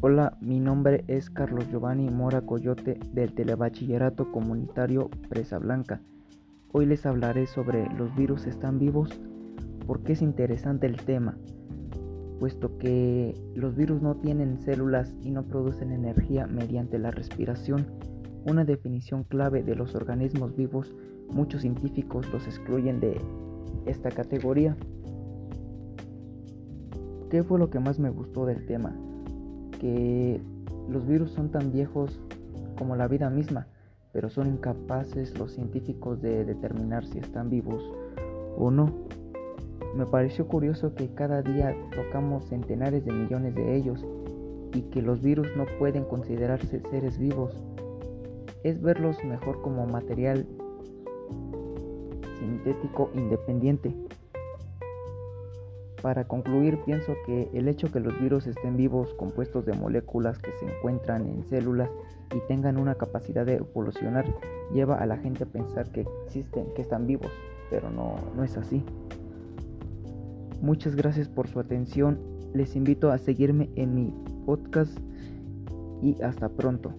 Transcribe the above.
Hola, mi nombre es Carlos Giovanni Mora Coyote del Telebachillerato Comunitario Presa Blanca. Hoy les hablaré sobre los virus están vivos, porque es interesante el tema, puesto que los virus no tienen células y no producen energía mediante la respiración, una definición clave de los organismos vivos, muchos científicos los excluyen de esta categoría. ¿Qué fue lo que más me gustó del tema? Que los virus son tan viejos como la vida misma, pero son incapaces los científicos de determinar si están vivos o no. Me pareció curioso que cada día tocamos centenares de millones de ellos y que los virus no pueden considerarse seres vivos. Es verlos mejor como material sintético independiente. Para concluir, pienso que el hecho que los virus estén vivos compuestos de moléculas que se encuentran en células y tengan una capacidad de evolucionar lleva a la gente a pensar que existen, que están vivos, pero no, no es así. Muchas gracias por su atención. Les invito a seguirme en mi podcast y hasta pronto.